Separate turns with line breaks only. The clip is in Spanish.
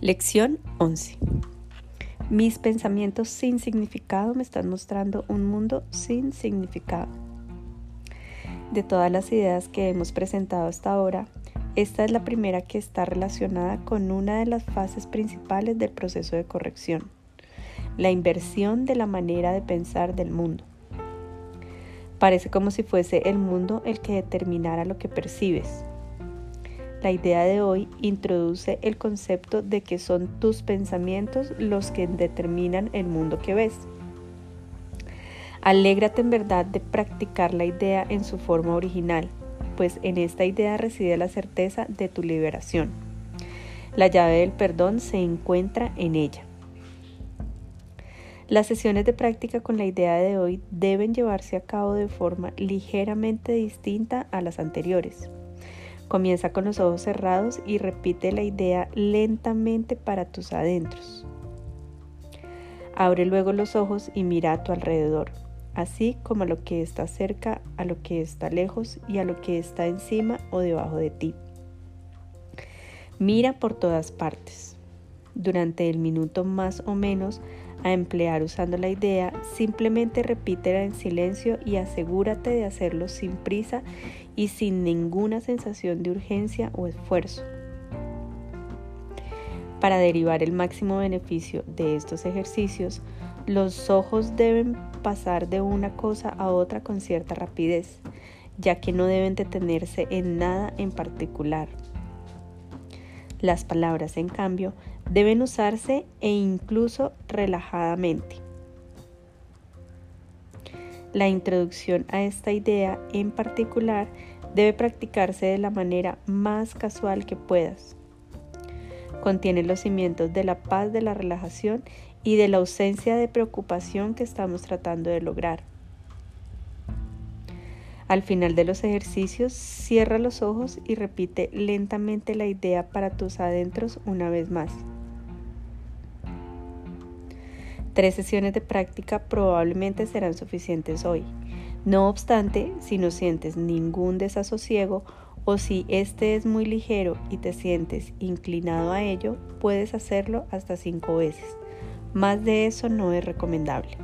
Lección 11. Mis pensamientos sin significado me están mostrando un mundo sin significado. De todas las ideas que hemos presentado hasta ahora, esta es la primera que está relacionada con una de las fases principales del proceso de corrección, la inversión de la manera de pensar del mundo. Parece como si fuese el mundo el que determinara lo que percibes, la idea de hoy introduce el concepto de que son tus pensamientos los que determinan el mundo que ves. Alégrate en verdad de practicar la idea en su forma original, pues en esta idea reside la certeza de tu liberación. La llave del perdón se encuentra en ella. Las sesiones de práctica con la idea de hoy deben llevarse a cabo de forma ligeramente distinta a las anteriores. Comienza con los ojos cerrados y repite la idea lentamente para tus adentros. Abre luego los ojos y mira a tu alrededor, así como a lo que está cerca, a lo que está lejos y a lo que está encima o debajo de ti. Mira por todas partes. Durante el minuto más o menos a emplear usando la idea, simplemente repítela en silencio y asegúrate de hacerlo sin prisa y sin ninguna sensación de urgencia o esfuerzo. Para derivar el máximo beneficio de estos ejercicios, los ojos deben pasar de una cosa a otra con cierta rapidez, ya que no deben detenerse en nada en particular. Las palabras, en cambio, deben usarse e incluso relajadamente. La introducción a esta idea en particular debe practicarse de la manera más casual que puedas. Contiene los cimientos de la paz, de la relajación y de la ausencia de preocupación que estamos tratando de lograr. Al final de los ejercicios, cierra los ojos y repite lentamente la idea para tus adentros una vez más. Tres sesiones de práctica probablemente serán suficientes hoy. No obstante, si no sientes ningún desasosiego o si este es muy ligero y te sientes inclinado a ello, puedes hacerlo hasta cinco veces. Más de eso no es recomendable.